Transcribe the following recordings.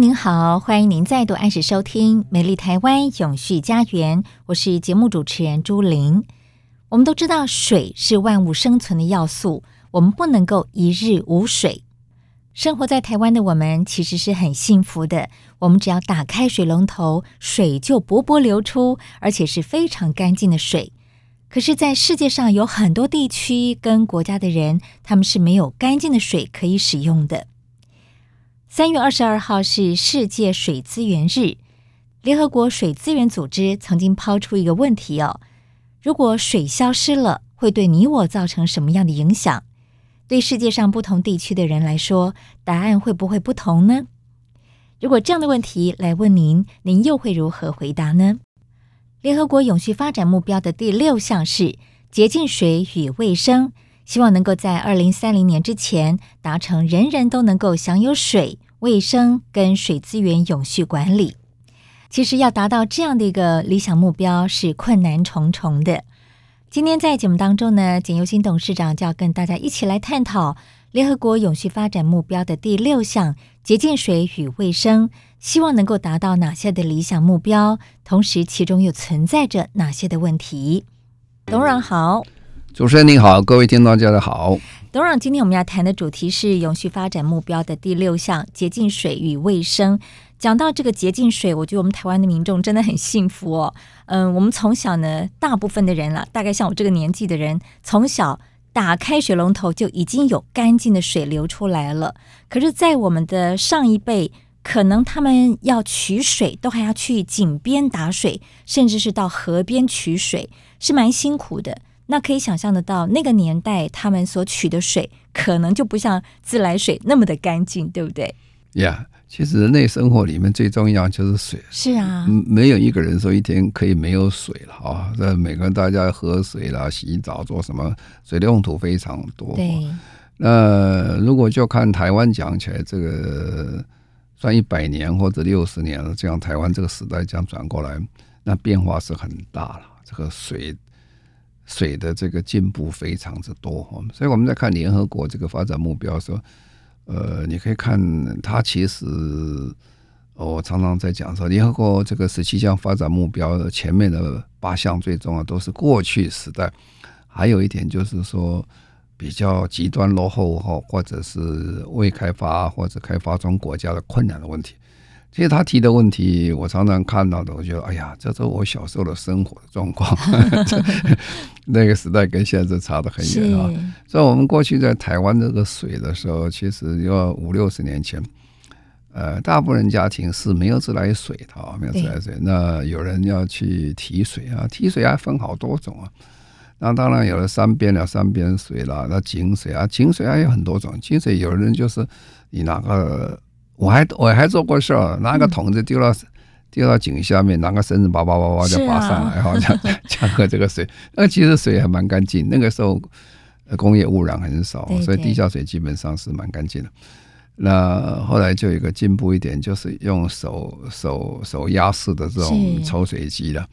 您好，欢迎您再度按时收听《美丽台湾永续家园》，我是节目主持人朱玲。我们都知道，水是万物生存的要素，我们不能够一日无水。生活在台湾的我们其实是很幸福的，我们只要打开水龙头，水就波波流出，而且是非常干净的水。可是，在世界上有很多地区跟国家的人，他们是没有干净的水可以使用的。三月二十二号是世界水资源日，联合国水资源组织曾经抛出一个问题哦：如果水消失了，会对你我造成什么样的影响？对世界上不同地区的人来说，答案会不会不同呢？如果这样的问题来问您，您又会如何回答呢？联合国永续发展目标的第六项是洁净水与卫生。希望能够在二零三零年之前达成人人都能够享有水、卫生跟水资源永续管理。其实要达到这样的一个理想目标是困难重重的。今天在节目当中呢，简尤新董事长就要跟大家一起来探讨联合国永续发展目标的第六项洁净水与卫生，希望能够达到哪些的理想目标，同时其中又存在着哪些的问题。董事长好。主持人你好，各位听众大家好。董事长，今天我们要谈的主题是永续发展目标的第六项洁净水与卫生。讲到这个洁净水，我觉得我们台湾的民众真的很幸福哦。嗯，我们从小呢，大部分的人了，大概像我这个年纪的人，从小打开水龙头就已经有干净的水流出来了。可是，在我们的上一辈，可能他们要取水，都还要去井边打水，甚至是到河边取水，是蛮辛苦的。那可以想象得到，那个年代他们所取的水，可能就不像自来水那么的干净，对不对？呀，yeah, 其实人类生活里面最重要就是水。是啊，没有一个人说一天可以没有水了啊！这每个人大家喝水啦、洗澡做什么，水的用途非常多。对。那如果就看台湾讲起来，这个算一百年或者六十年了，这样台湾这个时代这样转过来，那变化是很大了。这个水。水的这个进步非常之多，所以我们在看联合国这个发展目标的时候，呃，你可以看它其实，我常常在讲说，联合国这个十七项发展目标的前面的八项最重要都是过去时代，还有一点就是说比较极端落后或或者是未开发或者开发中国家的困难的问题。其实他提的问题，我常常看到的，我觉得，哎呀，这是我小时候的生活状况。那个时代跟现在就差得很远啊。所以，我们过去在台湾这个水的时候，其实要五六十年前，呃，大部分家庭是没有自来水的啊，没有自来水。那有人要去提水啊，提水还分好多种啊。那当然有了山边了山边水了，那井水啊，井水还有很多种。井水有人就是你拿个。我还我还做过事儿，拿个桶子丢到丢到井下面，拿个绳子叭叭叭叭就拔上来，然后这样喝这个水。那其实水还蛮干净，那个时候工业污染很少，所以地下水基本上是蛮干净的。那后来就有一个进步一点，就是用手手手压式的这种抽水机了。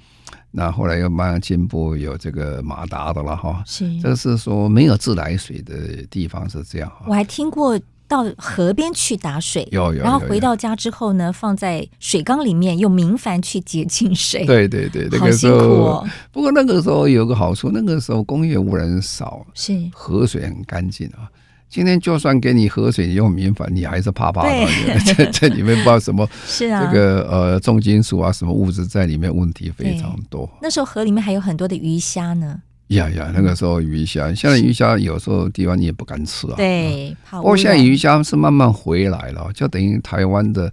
那后来又慢慢进步，有这个马达的了哈。是，这是说没有自来水的地方是这样。我还听过。到河边去打水，有有，有，然后回到家之后呢，放在水缸里面用明矾去洁净水。对对对，那个时候，哦、不过那个时候有个好处，那个时候工业污染少，是河水很干净啊。今天就算给你河水，你用明矾，你还是怕怕的。这这里面不知道什么，是啊，这个呃重金属啊，什么物质在里面，问题非常多。那时候河里面还有很多的鱼虾呢。呀呀，那个时候鱼虾，现在鱼虾有时候地方你也不敢吃啊。对，不过现在鱼虾是慢慢回来了，就等于台湾的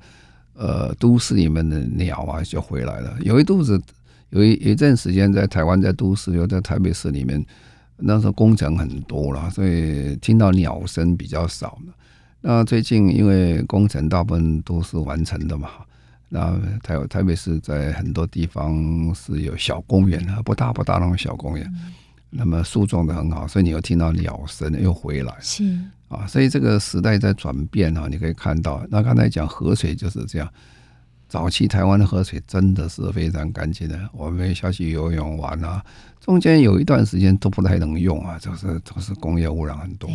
呃都市里面的鸟啊就回来了。有一肚子，有一有一阵时间在台湾在都市，又在台北市里面，那时候工程很多了，所以听到鸟声比较少。那最近因为工程大部分都是完成的嘛，那台台北市在很多地方是有小公园啊，不大不大那种小公园。嗯那么树种的很好，所以你又听到鸟声又回来，是啊，所以这个时代在转变啊，你可以看到。那刚才讲河水就是这样，早期台湾的河水真的是非常干净的，我们下去游泳玩啊，中间有一段时间都不太能用啊，就是都是工业污染很多。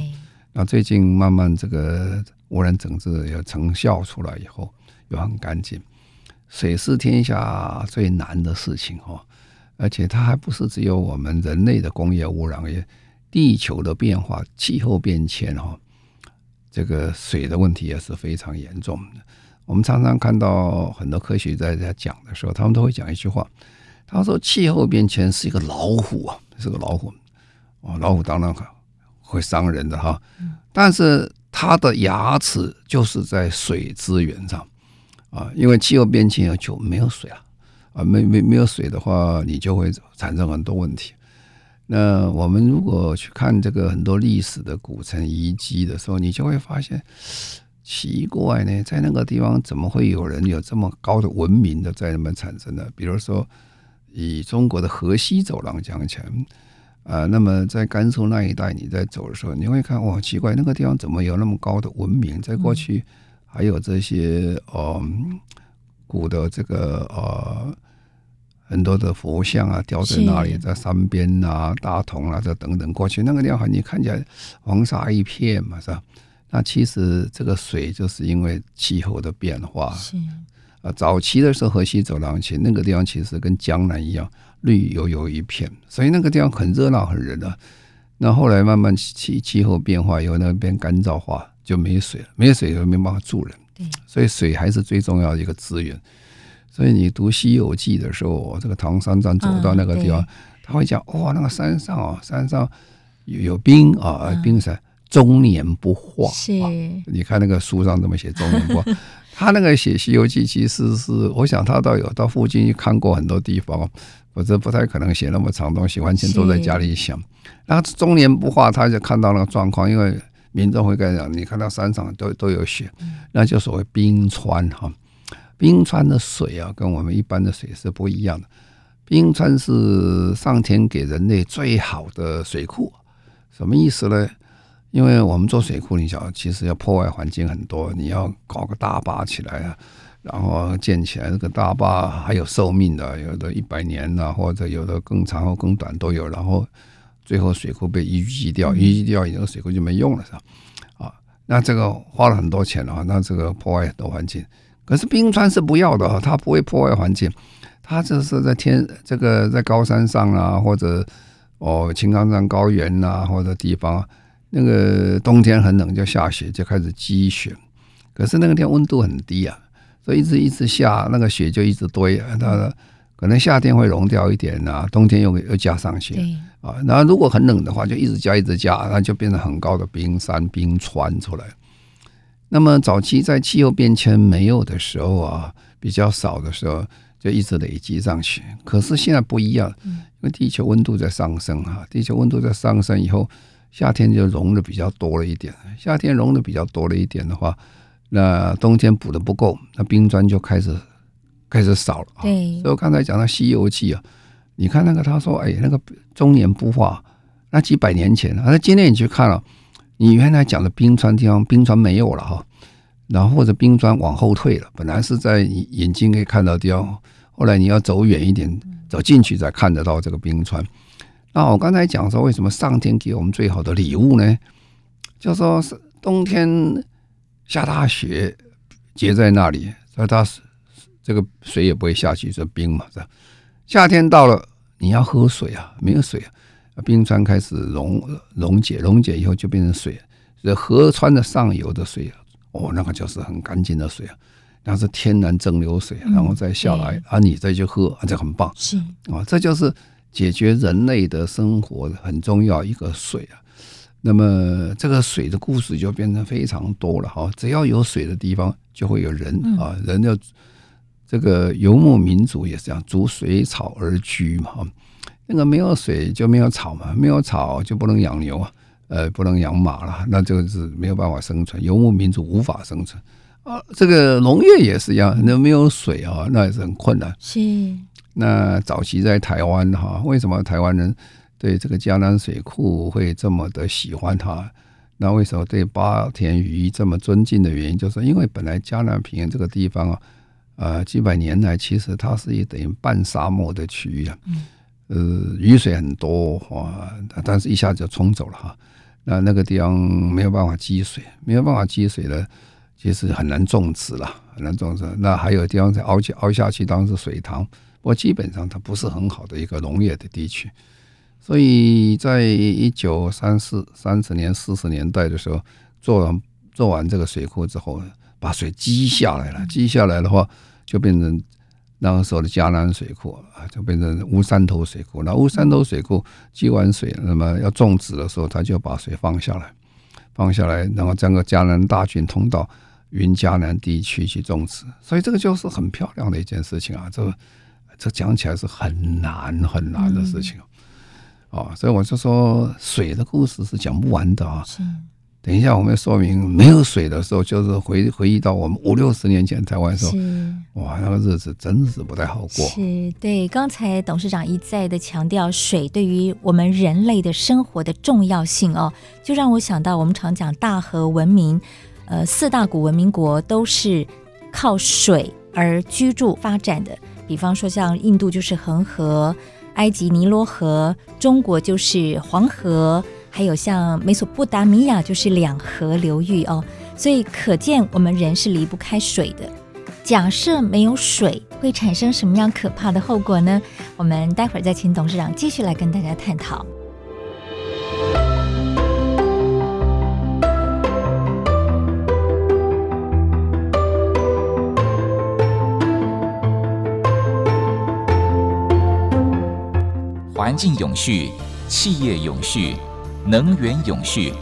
那最近慢慢这个污染整治有成效出来以后，又很干净。水是天下最难的事情哈。而且它还不是只有我们人类的工业污染，也地球的变化、气候变迁哈，这个水的问题也是非常严重的。我们常常看到很多科学家在讲的时候，他们都会讲一句话，他说气候变迁是一个老虎啊，是个老虎哦，老虎当然会伤人的哈，但是它的牙齿就是在水资源上啊，因为气候变迁就没有水了。啊，没没没有水的话，你就会产生很多问题。那我们如果去看这个很多历史的古城遗迹的时候，你就会发现奇怪呢，在那个地方怎么会有人有这么高的文明的在那边产生呢？比如说，以中国的河西走廊讲起来，啊，那么在甘肃那一带你在走的时候，你会看哇，奇怪，那个地方怎么有那么高的文明？在过去还有这些嗯。古的这个呃很多的佛像啊，雕在那里，在山边啊，大同啊，这等等过去那个地方，你看起来黄沙一片嘛，是吧？那其实这个水就是因为气候的变化。是啊，早期的时候河西走廊前那个地方其实跟江南一样绿油油一片，所以那个地方很热闹很热闹。那后来慢慢气气候变化以后，那边干燥化就没水了，没水就没办法住人。所以水还是最重要的一个资源。所以你读《西游记》的时候，这个唐三藏走到那个地方，他会讲：哇，那个山上啊，山上有有冰啊，冰山终年不化。是，你看那个书上怎么写终年不化？他那个写《西游记》其实是，我想他倒有到附近去看过很多地方，否则不太可能写那么长东西，完全坐在家里想。然后终年不化，他就看到那个状况，因为。民众会跟你讲，你看到山上都都有雪，那就所谓冰川哈。冰川的水啊，跟我们一般的水是不一样的。冰川是上天给人类最好的水库，什么意思呢？因为我们做水库，你想，其实要破坏环境很多，你要搞个大坝起来啊，然后建起来，这个大坝还有寿命的，有的一百年呐，或者有的更长或更短都有，然后。最后水库被淤积掉，淤积掉以后水库就没用了，是吧？啊，那这个花了很多钱啊，那这个破坏很多环境。可是冰川是不要的啊，它不会破坏环境，它这是在天这个在高山上啊，或者哦青冈山高原呐、啊，或者地方，那个冬天很冷就下雪，就开始积雪。可是那个天温度很低啊，所以一直一直下，那个雪就一直堆啊，它。可能夏天会融掉一点啊，冬天又又加上去啊。那如果很冷的话，就一直加一直加，那就变成很高的冰山冰川出来。那么早期在气候变迁没有的时候啊，比较少的时候，就一直累积上去。可是现在不一样，因为地球温度在上升哈，地球温度在上升以后，夏天就融的比较多了一点。夏天融的比较多了一点的话，那冬天补的不够，那冰川就开始。开始少了啊，对，所以我刚才讲到《西游记》啊，你看那个他说，哎，那个终年不化，那几百年前啊，那今天你去看了，你原来讲的冰川地方，冰川没有了哈，然后或者冰川往后退了，本来是在眼睛可以看到的地方，后来你要走远一点，走进去才看得到这个冰川。那我刚才讲说，为什么上天给我们最好的礼物呢？就说是冬天下大雪结在那里，所以它是。这个水也不会下去，是冰嘛，是吧？夏天到了，你要喝水啊，没有水啊，冰川开始溶溶解，溶解以后就变成水，所以河川的上游的水哦，那个就是很干净的水啊，那是天然蒸馏水，然后再下来、嗯、啊，你再去喝，这很棒。是啊，这就是解决人类的生活很重要一个水啊。那么这个水的故事就变成非常多了哈，只要有水的地方就会有人啊，人要这个游牧民族也是这样，逐水草而居嘛。那个没有水就没有草嘛，没有草就不能养牛啊，呃，不能养马了，那就是没有办法生存，游牧民族无法生存啊。这个农业也是一样，那没有水啊，那也是很困难。是。那早期在台湾哈，为什么台湾人？对这个江南水库会这么的喜欢它，那为什么对八田鱼这么尊敬的原因，就是因为本来江南平原这个地方啊，呃，几百年来其实它是一等于半沙漠的区域啊，呃，雨水很多啊，但是一下子就冲走了哈，那那个地方没有办法积水，没有办法积水了，其实很难种植了，很难种植。那还有地方在凹下凹下去当是水塘，不过基本上它不是很好的一个农业的地区。所以在一九三四三十年四十年代的时候，做完做完这个水库之后，把水积下来了，积下来的话，就变成那个时候的嘉南水库啊，就变成乌山头水库。那乌山头水库积完水，那么要种植的时候，他就把水放下来，放下来，然后整个嘉南大圳通到云嘉南地区去种植。所以这个就是很漂亮的一件事情啊！这这讲起来是很难很难的事情。哦，所以我就说水的故事是讲不完的啊。是，等一下我们说明没有水的时候，就是回回忆到我们五六十年前台湾的时候，是哇，那个日子真的是不太好过。是对，刚才董事长一再的强调水对于我们人类的生活的重要性哦，就让我想到我们常讲大河文明，呃，四大古文明国都是靠水而居住发展的，比方说像印度就是恒河。埃及尼罗河，中国就是黄河，还有像美索不达米亚就是两河流域哦，所以可见我们人是离不开水的。假设没有水，会产生什么样可怕的后果呢？我们待会儿再请董事长继续来跟大家探讨。环境永续，企业永续，能源永续。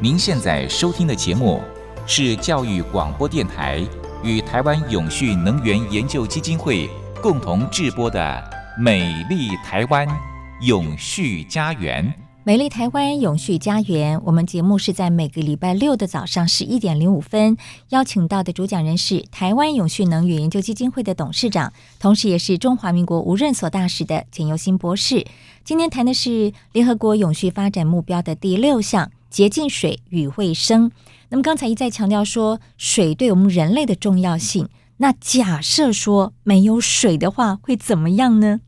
您现在收听的节目是教育广播电台与台湾永续能源研究基金会共同制播的《美丽台湾永续家园》。美丽台湾永续家园，我们节目是在每个礼拜六的早上十一点零五分邀请到的主讲人是台湾永续能源研究基金会的董事长，同时也是中华民国无任所大使的简尤新博士。今天谈的是联合国永续发展目标的第六项洁净水与卫生。那么刚才一再强调说水对我们人类的重要性，那假设说没有水的话会怎么样呢？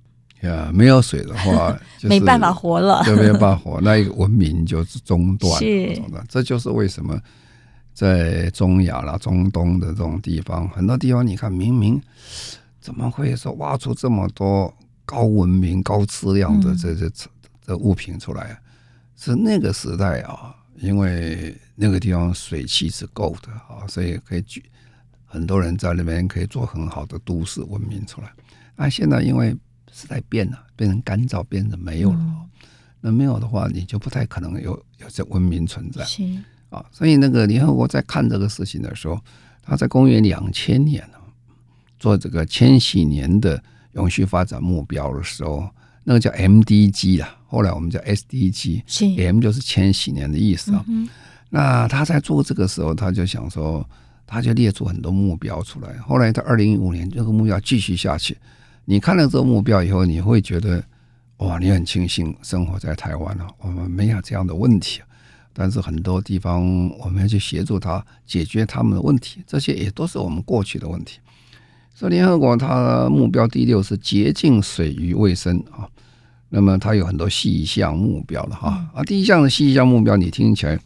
呀，没有水的话，没办法活了，就没有办法活，那一个文明就是中断。是，这就是为什么在中亚啦、中东的这种地方，很多地方你看，明明怎么会说挖出这么多高文明、高质量的这这这物品出来？是那个时代啊，因为那个地方水汽是够的啊，所以可以举很多人在那边可以做很好的都市文明出来。啊现在因为时代变了，变成干燥，变成没有了。嗯、那没有的话，你就不太可能有有这文明存在。是啊，所以那个联合国在看这个事情的时候，他在公元两千年做这个千禧年的永续发展目标的时候，那个叫 MDG 啊，后来我们叫 SDG，是 M 就是千禧年的意思啊。嗯、那他在做这个时候，他就想说，他就列出很多目标出来。后来到二零一五年，这个目标继续下去。你看了这个目标以后，你会觉得哇，你很庆幸生活在台湾了，我们没有这样的问题。但是很多地方我们要去协助他解决他们的问题，这些也都是我们过去的问题。所以联合国它的目标第六是洁净水与卫生啊，那么它有很多细项目标了哈啊，第一项的细项目标你听起来。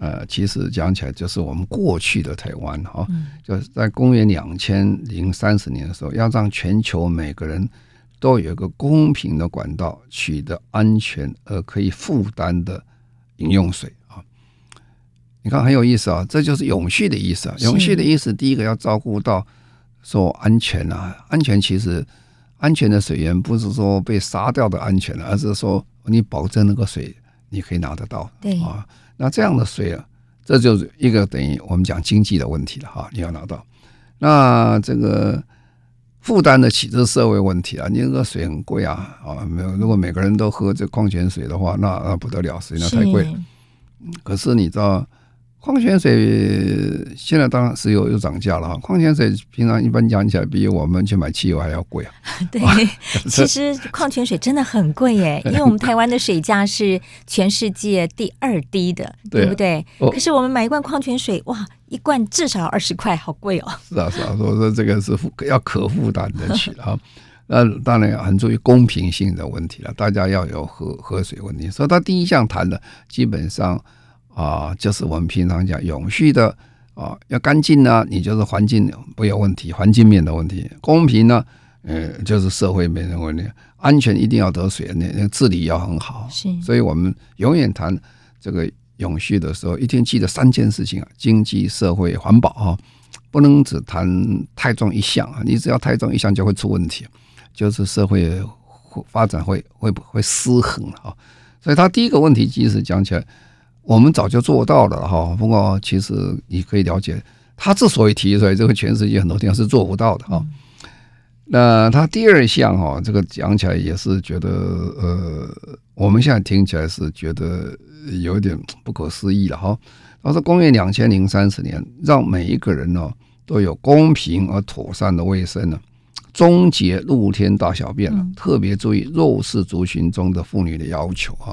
呃，其实讲起来就是我们过去的台湾哈，就是在公元两千零三十年的时候，要让全球每个人都有一个公平的管道取得安全而可以负担的饮用水啊。你看很有意思啊，这就是永续的意思啊。永续的意思，第一个要照顾到说安全啊，安全其实安全的水源不是说被杀掉的安全，而是说你保证那个水你可以拿得到。对啊，那这样的水啊，这就是一个等于我们讲经济的问题了哈，你要拿到。那这个。负担得起这社会问题啊！你那个水很贵啊啊！没有，如果每个人都喝这矿泉水的话，那那不得了，实际上太贵了。可是你知道，矿泉水现在当然石油又涨价了哈。矿泉水平常一般讲起来，比我们去买汽油还要贵啊。对，其实矿泉水真的很贵耶，因为我们台湾的水价是全世界第二低的，对不对？可是我们买一罐矿泉水，哇！一罐至少二十块，好贵哦！是啊，是啊，所以说这个是要可负担得起啊。那当然很注意公平性的问题了，大家要有喝喝水问题。所以他第一项谈的基本上啊，就是我们平常讲永续的啊，要干净呢，你就是环境不有问题，环境面的问题；公平呢，呃，就是社会面的问题；安全一定要得水，那那治理要很好。是，所以我们永远谈这个。永续的时候，一定记得三件事情啊：经济、社会、环保啊，不能只谈太重一项啊。你只要太重一项，就会出问题，就是社会发展会会不会失衡啊？所以，他第一个问题，其实讲起来，我们早就做到了哈。不过，其实你可以了解，他之所以提出来，这个全世界很多地方是做不到的哈。那他第二项哈，这个讲起来也是觉得呃，我们现在听起来是觉得。有点不可思议了哈！他说，公元两千零三十年，让每一个人呢都有公平而妥善的卫生呢，终结露天大小便了，特别注意弱势族群中的妇女的要求啊。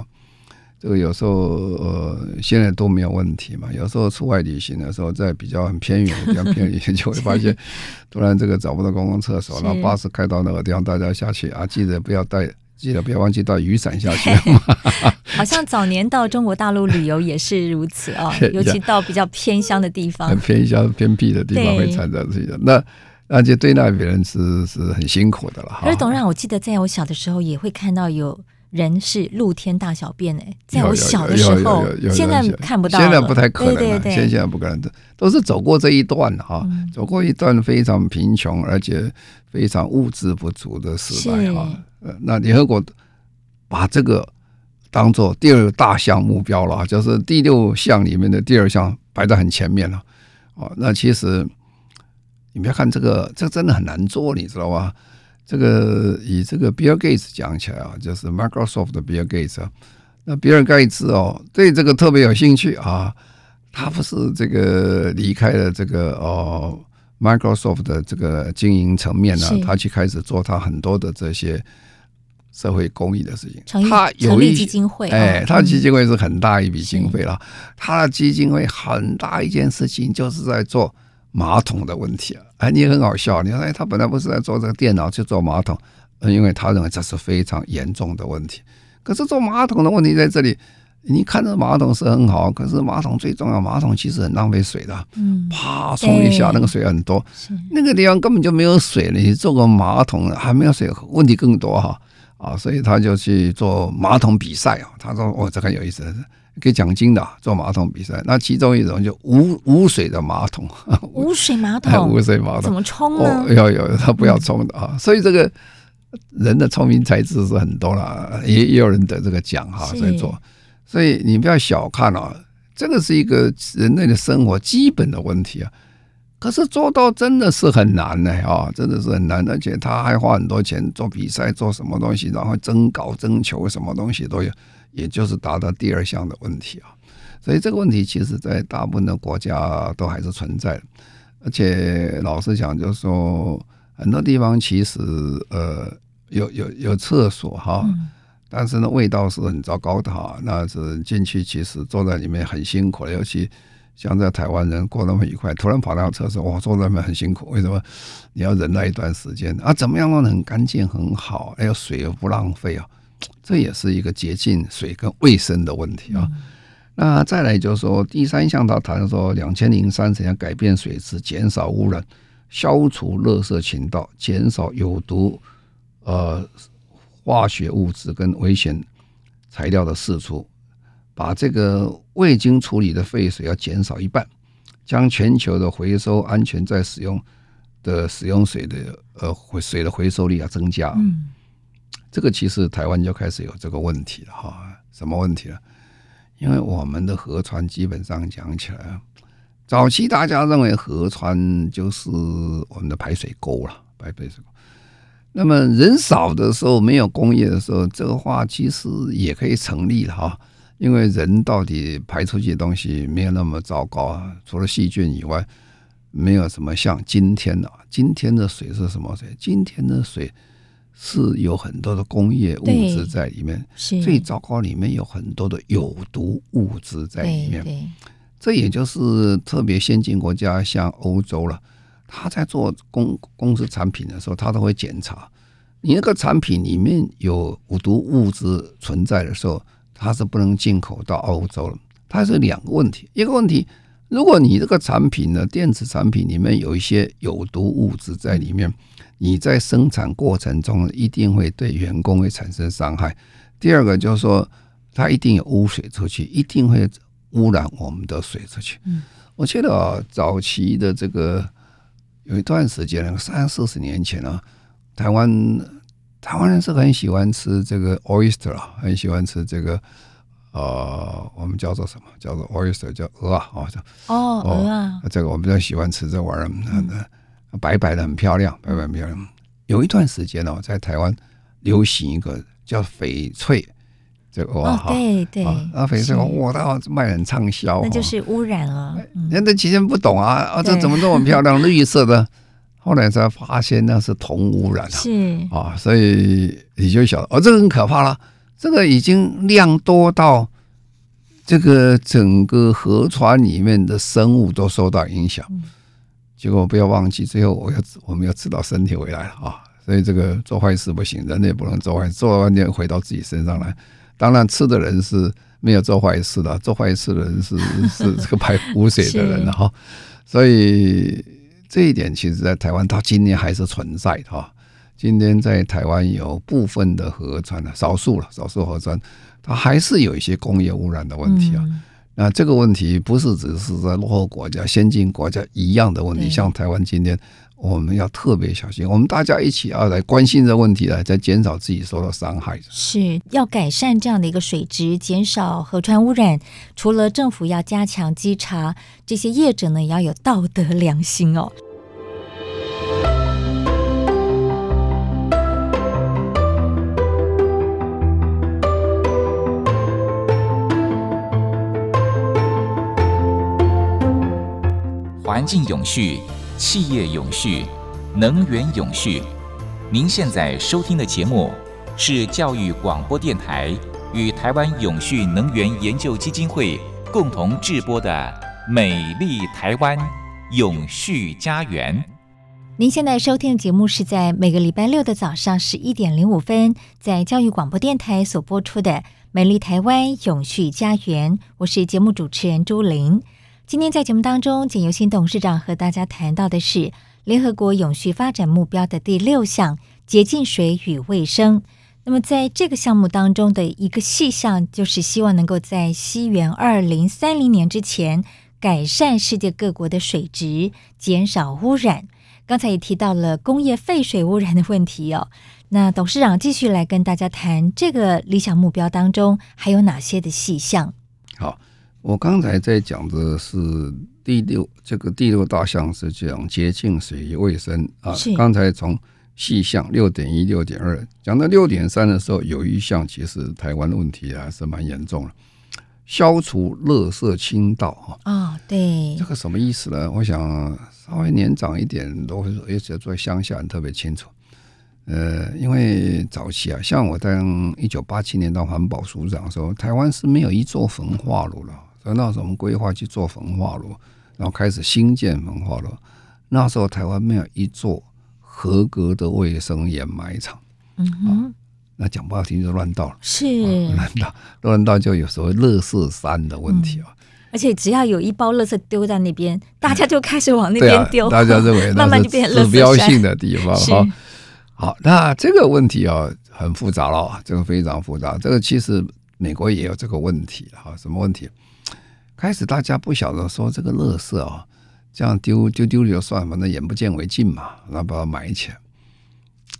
这个有时候呃，现在都没有问题嘛。有时候出外旅行的时候，在比较很偏远、比较偏远，就会发现 突然这个找不到公共厕所，然后巴士开到那个地方，大家下去啊，记得 不要带。记得不要忘记带雨伞下去。好像早年到中国大陆旅游也是如此啊、哦，尤其到比较偏乡的地方，很偏乡偏僻的地方会产生这个。那而且对那边人是是很辛苦的了。可是董事长，我记得在我小的时候也会看到有人是露天大小便诶，在我小的时候，现在看不到，现在不太可能了。对对对，现在不可能的，都是走过这一段哈，嗯、走过一段非常贫穷而且非常物质不足的时代哈。那联合国把这个当做第二大项目标了，就是第六项里面的第二项摆在很前面了。哦，那其实你不要看这个，这真的很难做，你知道吧？这个以这个比尔盖茨讲起来啊，就是 Microsoft 的比尔盖茨。那比尔盖茨哦，对这个特别有兴趣啊。他不是这个离开了这个哦 Microsoft 的这个经营层面呢，他去开始做他很多的这些。社会公益的事情，他有一基金会，哎，他基金会是很大一笔经费了。他的基金会很大一件事情就是在做马桶的问题啊！哎，你很好笑，你说哎，他本来不是在做这个电脑，去做马桶，因为他认为这是非常严重的问题。可是做马桶的问题在这里，你看着马桶是很好，可是马桶最重要，马桶其实很浪费水的。嗯，啪冲一下，那个水很多，那个地方根本就没有水了。你做个马桶还没有水，问题更多哈。啊，所以他就去做马桶比赛啊。他说：“哦，这个有意思，给奖金的做马桶比赛。那其中一种就无无水的马桶，无水马桶，无水马桶怎么冲呢？哦、要有他不要冲的啊。嗯、所以这个人的聪明才智是很多了，也也有人得这个奖哈，在做。所以你不要小看啊，这个是一个人类的生活基本的问题啊。”可是做到真的是很难呢，啊，真的是很难，而且他还花很多钱做比赛，做什么东西，然后征稿、征求什么东西都有，也就是达到第二项的问题啊。所以这个问题其实在大部分的国家都还是存在的，而且老实讲，就是说很多地方其实呃有有有厕所哈，但是呢味道是很糟糕的哈，那是进去其实坐在里面很辛苦，尤其。像在台湾人过那么愉快，突然跑到厕所，哇，坐在那边很辛苦。为什么？你要忍耐一段时间啊？怎么样弄得很干净很好？还有水又不浪费啊？这也是一个洁净水跟卫生的问题啊。嗯、那再来就是说，第三项他谈说，两千零三十年改变水质，减少污染，消除垃圾倾倒，减少有毒呃化学物质跟危险材料的释出。把这个未经处理的废水要减少一半，将全球的回收安全再使用的使用水的呃回水的回收率要增加。嗯，这个其实台湾就开始有这个问题了哈。什么问题呢？因为我们的河川基本上讲起来，早期大家认为河川就是我们的排水沟了，排排水沟。那么人少的时候，没有工业的时候，这个话其实也可以成立的哈。因为人到底排出去的东西没有那么糟糕啊，除了细菌以外，没有什么像今天的。今天的水是什么水？今天的水是有很多的工业物质在里面，最糟糕里面有很多的有毒物质在里面。这也就是特别先进国家，像欧洲了。他在做公公司产品的时候，他都会检查你那个产品里面有无毒物质存在的时候，它是不能进口到欧洲了。它是两个问题，一个问题，如果你这个产品的电子产品里面有一些有毒物质在里面，你在生产过程中一定会对员工会产生伤害。第二个就是说，它一定有污水出去，一定会污染我们的水出去。嗯我记得早期的这个。有一段时间，三四十年前啊，台湾台湾人是很喜欢吃这个 oyster 啊，很喜欢吃这个呃，我们叫做什么？叫做 oyster，叫鹅啊，哦，哦，鹅啊，这个我们比较喜欢吃这玩意儿，嗯，白白的很漂亮，白白很漂亮。有一段时间呢，在台湾流行一个叫翡翠。这个哇，对对，啊，翡翠哇，它卖很畅销，那就是污染啊。人家其实不懂啊，啊，这怎么这么漂亮，绿色的？后来才发现那是铜污染啊，是啊，所以你就晓得，哦，这个很可怕了，这个已经量多到这个整个河川里面的生物都受到影响。结果不要忘记，最后我要我们要吃到身体回来了啊，所以这个做坏事不行，人类不能做坏事，做完就回到自己身上来。当然，吃的人是没有做坏事的，做坏事的人是 是这个排污水的人哈。所以这一点其实，在台湾到今天还是存在的哈。今天在台湾有部分的河川呢，少数了，少数河川，它还是有一些工业污染的问题啊。那这个问题不是只是在落后国家、先进国家一样的问题，像台湾今天。我们要特别小心，我们大家一起要来关心这问题来，在减少自己受到伤害。是要改善这样的一个水质，减少河川污染。除了政府要加强稽查，这些业者呢也要有道德良心哦。环境永续。企业永续，能源永续。您现在收听的节目是教育广播电台与台湾永续能源研究基金会共同制播的《美丽台湾永续家园》。您现在收听的节目是在每个礼拜六的早上十一点零五分，在教育广播电台所播出的《美丽台湾永续家园》。我是节目主持人朱玲。今天在节目当中，简尤新董事长和大家谈到的是联合国永续发展目标的第六项“洁净水与卫生”。那么，在这个项目当中的一个细项，就是希望能够在西元二零三零年之前改善世界各国的水质，减少污染。刚才也提到了工业废水污染的问题哦。那董事长继续来跟大家谈这个理想目标当中还有哪些的细项？好。我刚才在讲的是第六，这个第六大项是讲洁净水与卫生啊。刚才从细项六点一、六点二讲到六点三的时候，有一项其实台湾的问题还是蛮严重的，消除垃圾倾倒啊。啊，对，这个什么意思呢？我想稍微年长一点都会说，而且在乡下人特别清楚。呃，因为早期啊，像我当一九八七年当环保署长的时候，台湾是没有一座焚化炉了。那时候我们规划去做焚化炉，然后开始新建焚化炉。那时候台湾没有一座合格的卫生掩埋场。嗯哼，那讲不好听就乱倒了。是乱倒，乱倒就有所谓乐色山的问题啊。而且只要有一包垃圾丢在那边，大家就开始往那边丢。大家认为慢慢就变成指标性的地方。好，好，那这个问题啊很复杂了，这个非常复杂。这个其实。美国也有这个问题哈，什么问题？开始大家不晓得说这个垃圾啊，这样丢丢丢就算，反正眼不见为净嘛，然后把它埋起来。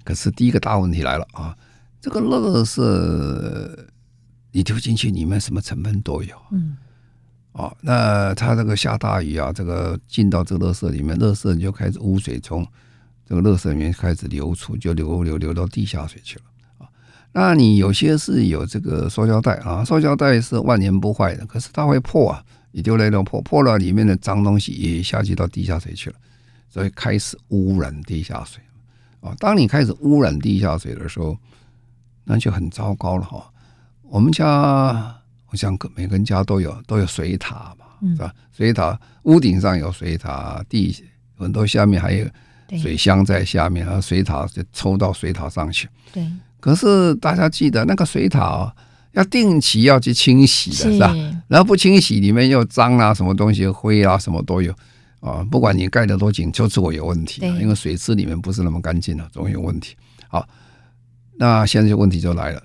可是第一个大问题来了啊，这个垃圾你丢进去，里面什么成分都有。嗯。哦，那它这个下大雨啊，这个进到这个垃圾里面，垃圾就开始污水从这个垃圾里面开始流出，就流流流到地下水去了啊。那你有些是有这个塑胶袋啊，塑胶袋是万年不坏的，可是它会破啊，你丢了一破，破了里面的脏东西也下去到地下水去了，所以开始污染地下水啊。当你开始污染地下水的时候，那就很糟糕了哈。我们家。像个每个人家都有都有水塔嘛，是吧？水塔屋顶上有水塔，地很多下面还有水箱在下面，然后水塔就抽到水塔上去。对。可是大家记得那个水塔要定期要去清洗的是吧？然后不清洗里面又脏啊，什么东西灰啊，什么都有啊。不管你盖得多紧，就是会有问题。因为水池里面不是那么干净的，总有问题。好，那现在就问题就来了。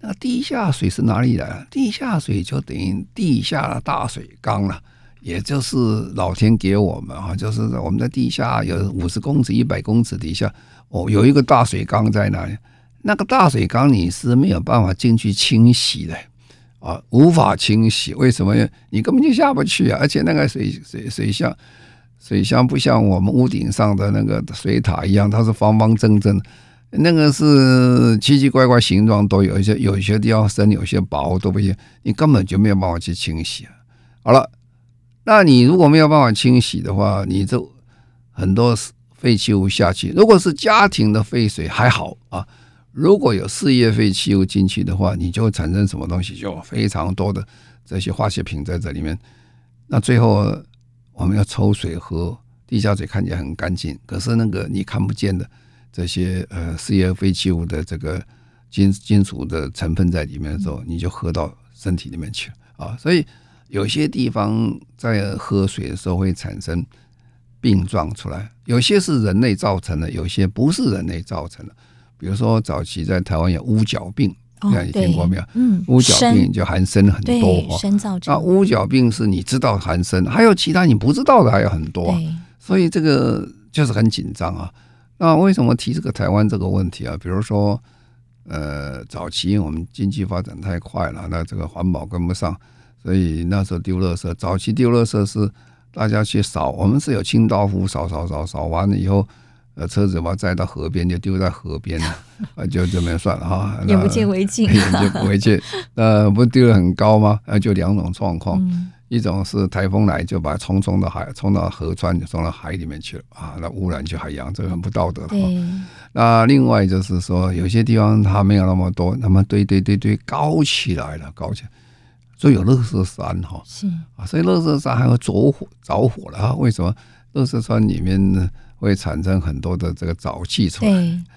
那地下水是哪里来？地下水就等于地下的大水缸了，也就是老天给我们啊，就是我们在地下有五十公尺、一百公尺底下，哦，有一个大水缸在那里。那个大水缸你是没有办法进去清洗的啊，无法清洗。为什么？你根本就下不去啊！而且那个水水水箱水箱不像我们屋顶上的那个水塔一样，它是方方正正。那个是奇奇怪怪形状都有一些，有一些地方深，有些薄都不行，你根本就没有办法去清洗。好了，那你如果没有办法清洗的话，你就很多废弃物下去。如果是家庭的废水还好啊，如果有事业废弃物进去的话，你就会产生什么东西？就非常多的这些化学品在这里面。那最后我们要抽水喝，地下水看起来很干净，可是那个你看不见的。这些呃，事业废弃物的这个金金属的成分在里面的时候，你就喝到身体里面去了啊。所以有些地方在喝水的时候会产生病状出来，有些是人类造成的，有些不是人类造成的。比如说早期在台湾有乌脚病，你看你听过没有？嗯，乌脚病就寒生很多哈。砷造成。那乌脚病是你知道寒生，还有其他你不知道的还有很多，所以这个就是很紧张啊。那为什么提这个台湾这个问题啊？比如说，呃，早期我们经济发展太快了，那这个环保跟不上，所以那时候丢垃圾。早期丢垃圾是大家去扫，我们是有清道夫扫扫扫扫完了以后，呃，车子把它载到河边就丢在河边了，啊，就这么算了哈。眼不见为净，眼见不为净。那，不丢得很高吗？啊，就两种状况。嗯一种是台风来就把它冲冲到海，冲到河川，冲到海里面去了啊！那污染去海洋，这个很不道德的。那另外就是说，有些地方它没有那么多，那么堆堆堆堆高起来了，高起来，所以有乐色山哈。是啊，所以乐色山还会着火着火了啊？为什么？乐色山里面呢会产生很多的这个沼气出来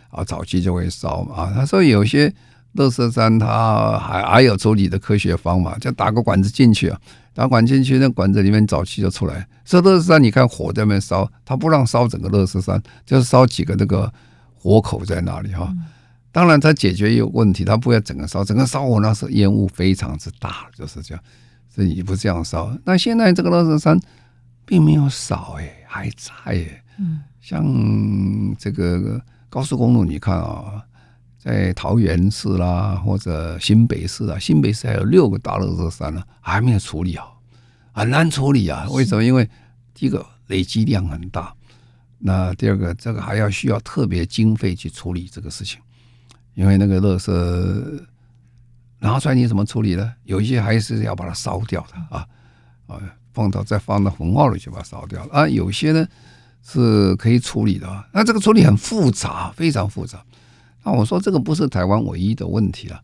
啊，沼气就会烧嘛啊。他说有些乐色山它还还有处理的科学方法，就打个管子进去啊。打管进去，那管子里面沼气就出来。所以垃圾山，你看火在那边烧，它不让烧整个乐色山，就是烧几个那个火口在那里哈。当然，它解决有问题，它不要整个烧，整个烧火那是烟雾非常之大，就是这样。所以你不这样烧。那现在这个乐色山并没有少哎，还在哎。嗯，像这个高速公路，你看啊。在桃园市啦，或者新北市啊，新北市还有六个大乐色山呢，还没有处理好，很难处理啊。为什么？因为第一个累积量很大，那第二个这个还要需要特别经费去处理这个事情，因为那个乐色拿出来你怎么处理呢？有一些还是要把它烧掉的啊啊，放到再放到焚化炉去把它烧掉啊。有些呢是可以处理的，那这个处理很复杂，非常复杂。那我说这个不是台湾唯一的问题了。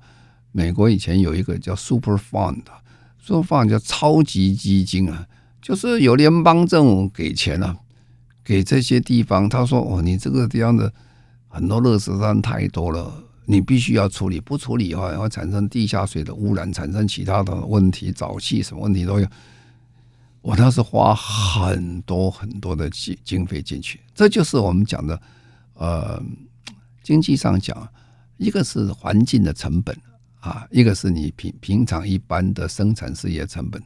美国以前有一个叫 Super Fund，Super Fund 叫超级基金啊，就是有联邦政府给钱啊，给这些地方。他说：“哦，你这个地方的很多垃圾山太多了，你必须要处理，不处理的话会产生地下水的污染，产生其他的问题，沼气什么问题都有。”我当时花很多很多的经经费进去，这就是我们讲的呃。经济上讲，一个是环境的成本啊，一个是你平平常一般的生产事业成本。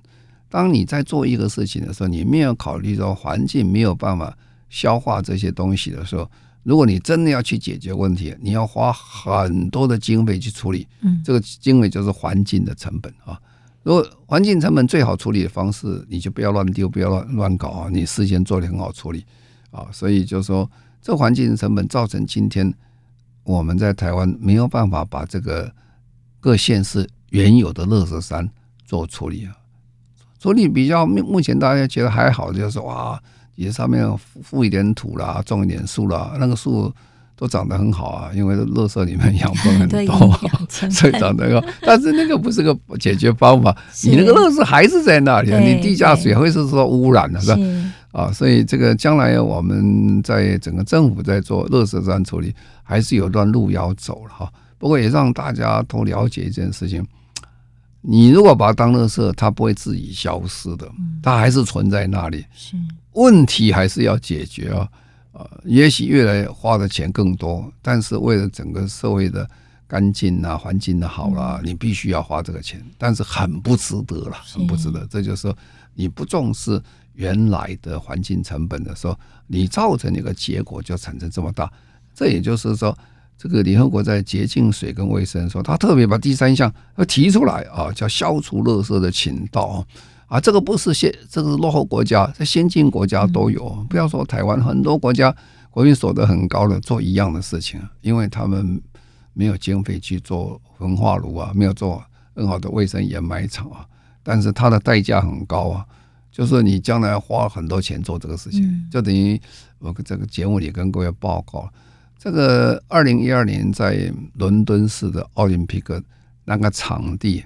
当你在做一个事情的时候，你没有考虑到环境没有办法消化这些东西的时候，如果你真的要去解决问题，你要花很多的经费去处理。嗯，这个经费就是环境的成本啊。如果环境成本最好处理的方式，你就不要乱丢，不要乱乱搞啊！你事先做的很好处理啊。所以就说，这环境成本造成今天我们在台湾没有办法把这个各县市原有的垃圾山做处理啊。处理比较目目前大家觉得还好，就是哇，也上面覆一点土啦，种一点树啦，那个树都长得很好啊，因为垃圾里面养分很多，所以长得很好。但是那个不是个解决方法，你那个垃圾还是在那里，你地下水会是受污染的，是吧？啊，所以这个将来我们在整个政府在做垃圾站处理，还是有段路要走了哈。不过也让大家都了解一件事情。你如果把它当垃圾，它不会自己消失的，它还是存在那里。是问题还是要解决啊！呃，也许越来花的钱更多，但是为了整个社会的干净啊、环境的好啦，你必须要花这个钱，但是很不值得了，很不值得。这就是说，你不重视原来的环境成本的时候，你造成一个结果就产生这么大。这也就是说。这个联合国在洁净水跟卫生说，他特别把第三项要提出来啊，叫消除垃圾的倾倒啊，这个不是先，这个是落后国家，在先进国家都有，不要说台湾，很多国家国民所得很高的做一样的事情，因为他们没有经费去做焚化炉啊，没有做很好的卫生掩埋场啊，但是它的代价很高啊，就是你将来要花很多钱做这个事情，就等于我这个节目里跟各位报告。这个二零一二年在伦敦市的奥林匹克那个场地，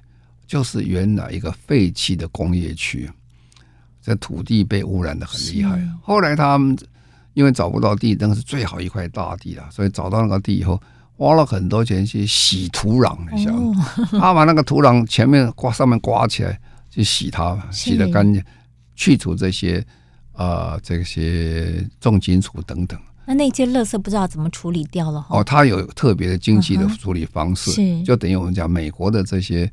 就是原来一个废弃的工业区，这土地被污染的很厉害。后来他们因为找不到地，那个是最好一块大地了，所以找到那个地以后，花了很多钱去洗土壤，你想，他把那个土壤前面刮上面刮起来，去洗它，洗得干净，去除这些啊、呃、这些重金属等等。那那些垃圾不知道怎么处理掉了哦，它有特别的经济的处理方式，是。就等于我们讲美国的这些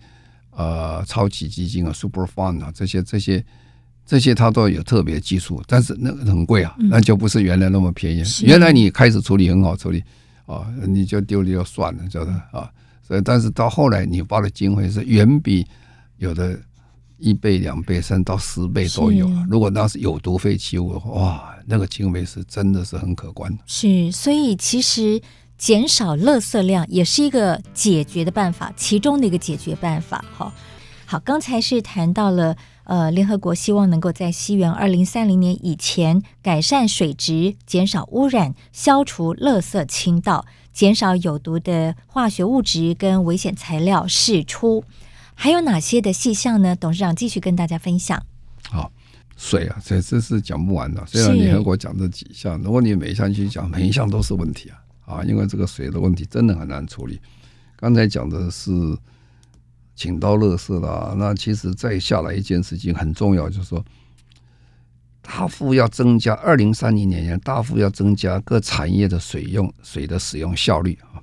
呃超级基金啊，Super Fund 啊，这些这些这些它都有特别技术，但是那个很贵啊，那就不是原来那么便宜。原来你开始处理很好处理啊，你就丢了就算了，就是啊，所以但是到后来你花的经费是远比有的。一倍、两倍，甚至到十倍都有。如果那是有毒废弃物的话，哇，那个经费是真的是很可观的。是，所以其实减少垃圾量也是一个解决的办法，其中的一个解决办法。哈，好，刚才是谈到了，呃，联合国希望能够在西元二零三零年以前改善水质、减少污染、消除垃圾倾倒、减少有毒的化学物质跟危险材料释出。还有哪些的细项呢？董事长继续跟大家分享。好，水啊，这这是讲不完的。虽然联合国讲这几项，如果你每一项去讲，每一项都是问题啊啊！因为这个水的问题真的很难处理。刚才讲的是请到乐色啦，那其实再下来一件事情很重要，就是说大幅要增加，二零三零年大幅要增加各产业的水用水的使用效率啊。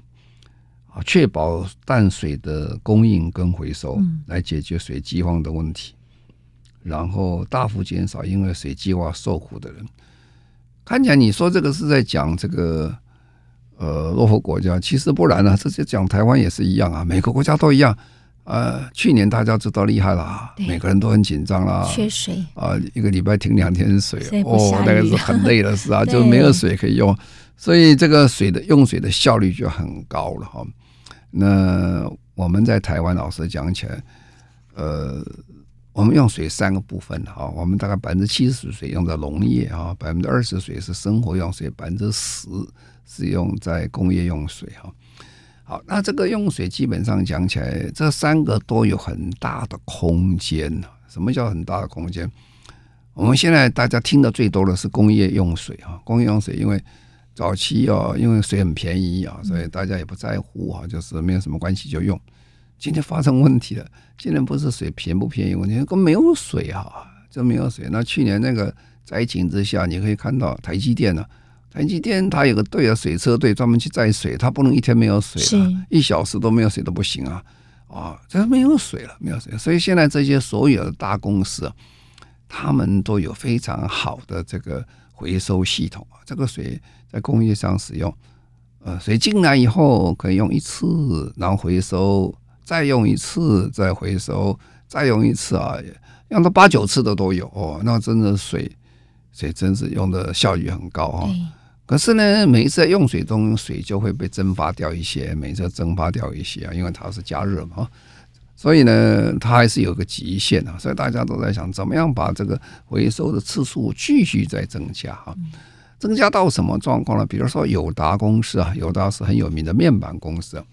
啊，确保淡水的供应跟回收，来解决水饥荒的问题，然后大幅减少因为水计划受苦的人。看起来你说这个是在讲这个呃落后国家，其实不然啊，这些讲台湾也是一样啊，每个国家都一样。呃，去年大家知道厉害了，每个人都很紧张啦，缺水啊，一个礼拜停两天水，哦，那个是很累的事啊，就没有水可以用。所以这个水的用水的效率就很高了哈。那我们在台湾老师讲起来，呃，我们用水三个部分哈。我们大概百分之七十水用在农业啊，百分之二十水是生活用水，百分之十是用在工业用水哈。好，那这个用水基本上讲起来，这三个都有很大的空间。什么叫很大的空间？我们现在大家听的最多的是工业用水哈，工业用水因为。早期哦，因为水很便宜啊，所以大家也不在乎啊，就是没有什么关系就用。今天发生问题了，今天不是水便不便宜问题，根本没有水啊，就没有水。那去年那个灾情之下，你可以看到台积电呢，台积电它有个队啊，水车队专门去载水，它不能一天没有水了，一小时都没有水都不行啊。啊，这没有水了，没有水。所以现在这些所有的大公司啊，他们都有非常好的这个回收系统啊。这个水在工业上使用，呃，水进来以后可以用一次，然后回收，再用一次，再回收，再用一次啊，用到八九次的都有哦。那真的水，水真是用的效率很高啊。可是呢，每一次在用水中，水就会被蒸发掉一些，每次蒸发掉一些啊，因为它是加热嘛，所以呢，它还是有个极限啊。所以大家都在想，怎么样把这个回收的次数继续再增加啊？增加到什么状况呢？比如说友达公司啊，友达是很有名的面板公司，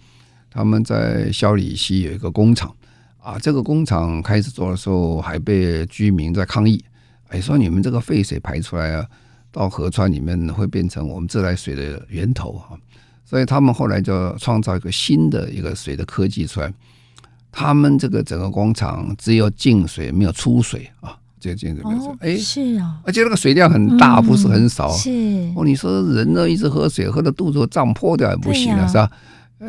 他们在肖里西有一个工厂啊，这个工厂开始做的时候还被居民在抗议，哎，说你们这个废水排出来啊。到河川里面会变成我们自来水的源头哈，所以他们后来就创造一个新的一个水的科技出来。他们这个整个工厂只有进水没有出水啊，就进水没有出水。哎，是啊，而且那个水量很大，不是很少。是哦，你说人呢一直喝水，喝的肚子胀破掉也不行了，是吧？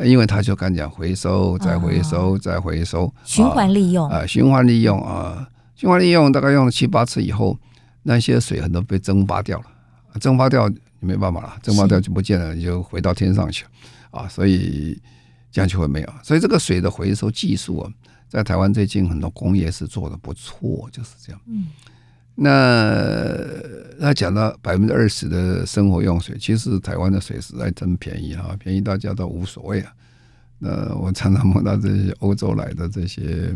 因为他就敢讲回收，再回收，再回收，循环利用啊，循环利用啊，循环利用大概用了七八次以后，那些水很多被蒸发掉了。蒸发掉你没办法了，蒸发掉就不见了，你就回到天上去了啊！所以这样就会没有。所以这个水的回收技术啊，在台湾最近很多工业是做的不错，就是这样。嗯，那他讲到百分之二十的生活用水，其实台湾的水实在真便宜啊，便宜大家都无所谓啊。那我常常碰到这些欧洲来的这些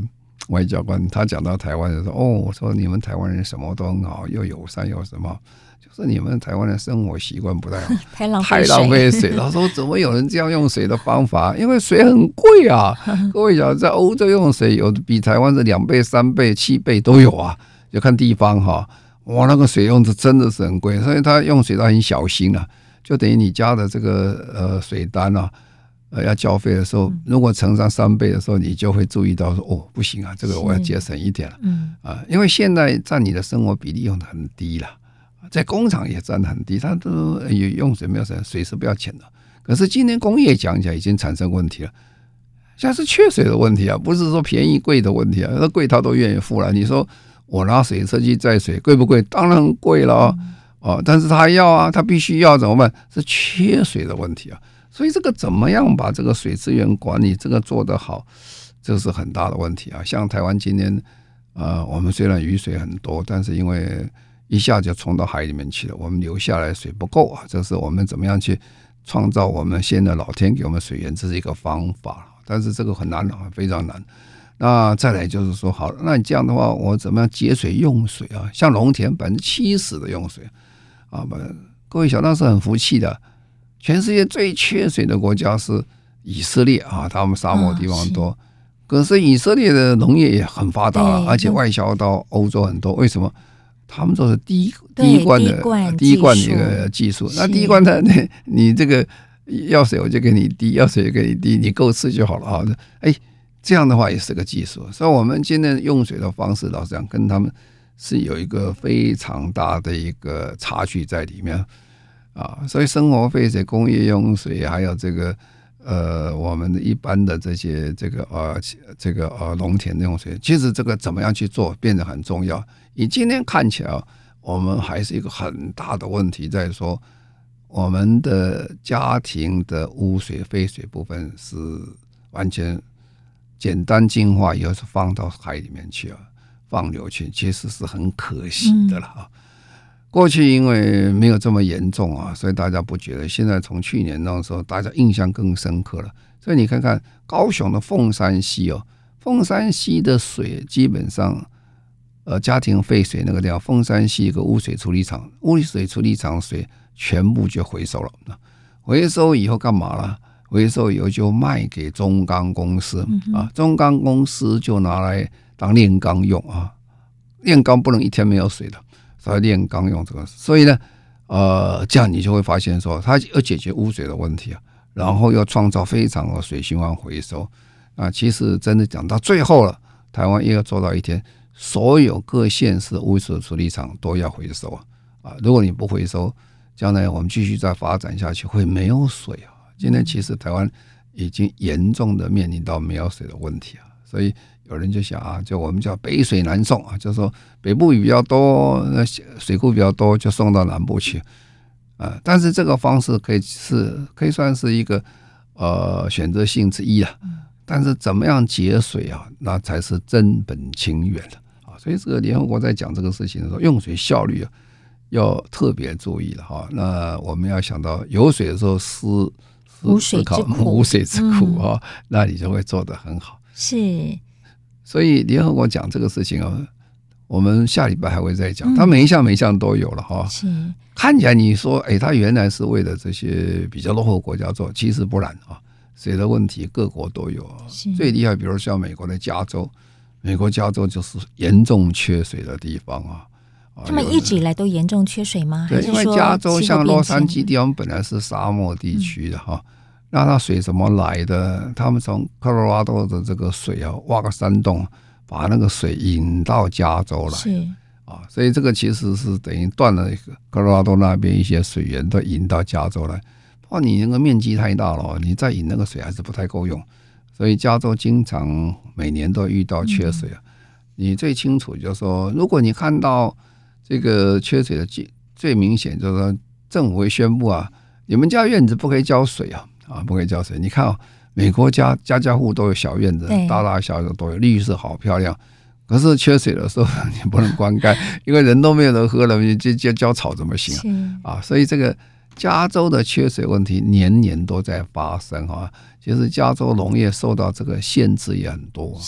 外交官，他讲到台湾的时候，哦，我说你们台湾人什么都很好，又友善又什么。就是你们台湾的生活习惯不太好，太 浪太浪费水。他说：“怎么有人这样用水的方法？因为水很贵啊！各位晓得，在欧洲用水有比台湾的两倍、三倍、七倍都有啊，就看地方哈。哇，那个水用的真的是很贵，所以他用水都很小心啊。就等于你家的这个呃水单啊，呃要交费的时候，如果乘上三倍的时候，你就会注意到说哦，不行啊，这个我要节省一点了。嗯啊，因为现在占你的生活比例用的很低了。”在工厂也占的很低，它都有用水没有水，水是不要钱的。可是今天工业讲起来已经产生问题了，现在是缺水的问题啊，不是说便宜贵的问题啊，那贵他都愿意付了。你说我拿水车去载水贵不贵？当然贵了哦，但是他要啊，他必须要怎么办？是缺水的问题啊。所以这个怎么样把这个水资源管理这个做得好，这是很大的问题啊。像台湾今天呃，我们虽然雨水很多，但是因为一下就冲到海里面去了，我们留下来水不够啊！这是我们怎么样去创造我们现在老天给我们水源，这是一个方法，但是这个很难啊，非常难。那再来就是说，好，那你这样的话，我怎么样节水用水啊？像农田百分之七十的用水啊，不，各位小张是很服气的。全世界最缺水的国家是以色列啊，他们沙漠地方多，可是以色列的农业也很发达，而且外销到欧洲很多。为什么？他们都是滴滴灌的滴灌的一个技术，那滴灌的你你这个要水我就给你滴，要水给你滴，你够吃就好了啊！哎，这样的话也是个技术。所以，我们今天用水的方式，老实讲，跟他们是有一个非常大的一个差距在里面啊。所以，生活废水、工业用水，还有这个呃，我们的一般的这些这个呃这个呃农田用水，其实这个怎么样去做，变得很重要。你今天看起来，我们还是一个很大的问题，在说我们的家庭的污水、废水部分是完全简单净化以后是放到海里面去啊，放流去，其实是很可惜的了啊。过去因为没有这么严重啊，所以大家不觉得。现在从去年那时候，大家印象更深刻了。所以你看看高雄的凤山溪哦，凤山溪的水基本上。呃，家庭废水那个地方，凤山溪一个污水处理厂，污水处理厂水全部就回收了。回收以后干嘛了？回收以后就卖给中钢公司啊，中钢公司就拿来当炼钢用啊。炼钢不能一天没有水的，所以炼钢用这个。所以呢，呃，这样你就会发现说，它要解决污水的问题啊，然后要创造非常的水循环回收啊。其实真的讲到最后了，台湾又要做到一天。所有各县市污水处理厂都要回收啊！啊，如果你不回收，将来我们继续再发展下去会没有水啊！今天其实台湾已经严重的面临到没有水的问题啊。所以有人就想啊，就我们叫北水南送啊，就是说北部雨比较多，那水库比较多，就送到南部去啊。但是这个方式可以是可以算是一个呃选择性之一啊。但是怎么样节水啊，那才是真本清源的啊。所以这个联合国在讲这个事情的时候，用水效率啊。要特别注意了哈，那我们要想到有水的时候思思思考无水之苦啊，那你就会做得很好。是，所以联合国讲这个事情啊，我们下礼拜还会再讲。它每一项每一项都有了哈。是，看起来你说哎，它原来是为了这些比较落后国家做，其实不然啊。水的问题各国都有，最厉害，比如像美国的加州，美国加州就是严重缺水的地方啊。他们一直以来都严重缺水吗？对，因为加州像洛杉矶地方本来是沙漠地区的哈，那那水怎么来的？他们从科罗拉多的这个水啊，挖个山洞，把那个水引到加州来。是啊，所以这个其实是等于断了一个科罗拉多那边一些水源都引到加州来。哇，你那个面积太大了，你再引那个水还是不太够用，所以加州经常每年都遇到缺水啊。你最清楚就是说，如果你看到。这个缺水的最最明显就是说，政府会宣布啊，你们家院子不可以浇水啊，啊，不可以浇水。你看啊，美国家家家户都有小院子，大大小小都有，绿色好漂亮。可是缺水的时候，你不能灌溉，因为人都没有人喝了，你这这浇草怎么行啊？啊，所以这个加州的缺水问题年年都在发生啊。其实加州农业受到这个限制也很多，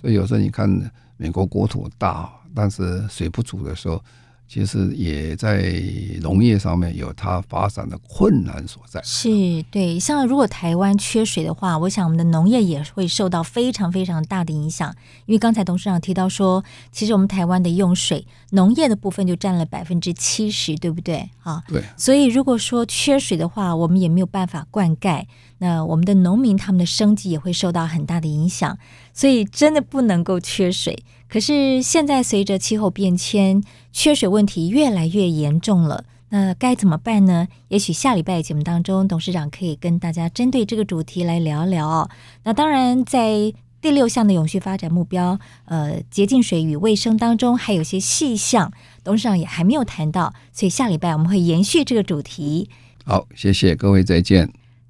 所以有时候你看美国国土大，但是水不足的时候。其实也在农业上面有它发展的困难所在。是对，像如果台湾缺水的话，我想我们的农业也会受到非常非常大的影响。因为刚才董事长提到说，其实我们台湾的用水农业的部分就占了百分之七十，对不对？啊，对。所以如果说缺水的话，我们也没有办法灌溉，那我们的农民他们的生计也会受到很大的影响。所以真的不能够缺水。可是现在随着气候变迁，缺水问题越来越严重了。那该怎么办呢？也许下礼拜节目当中，董事长可以跟大家针对这个主题来聊聊。那当然，在第六项的永续发展目标，呃，洁净水与卫生当中，还有些细项，董事长也还没有谈到。所以下礼拜我们会延续这个主题。好，谢谢各位，再见。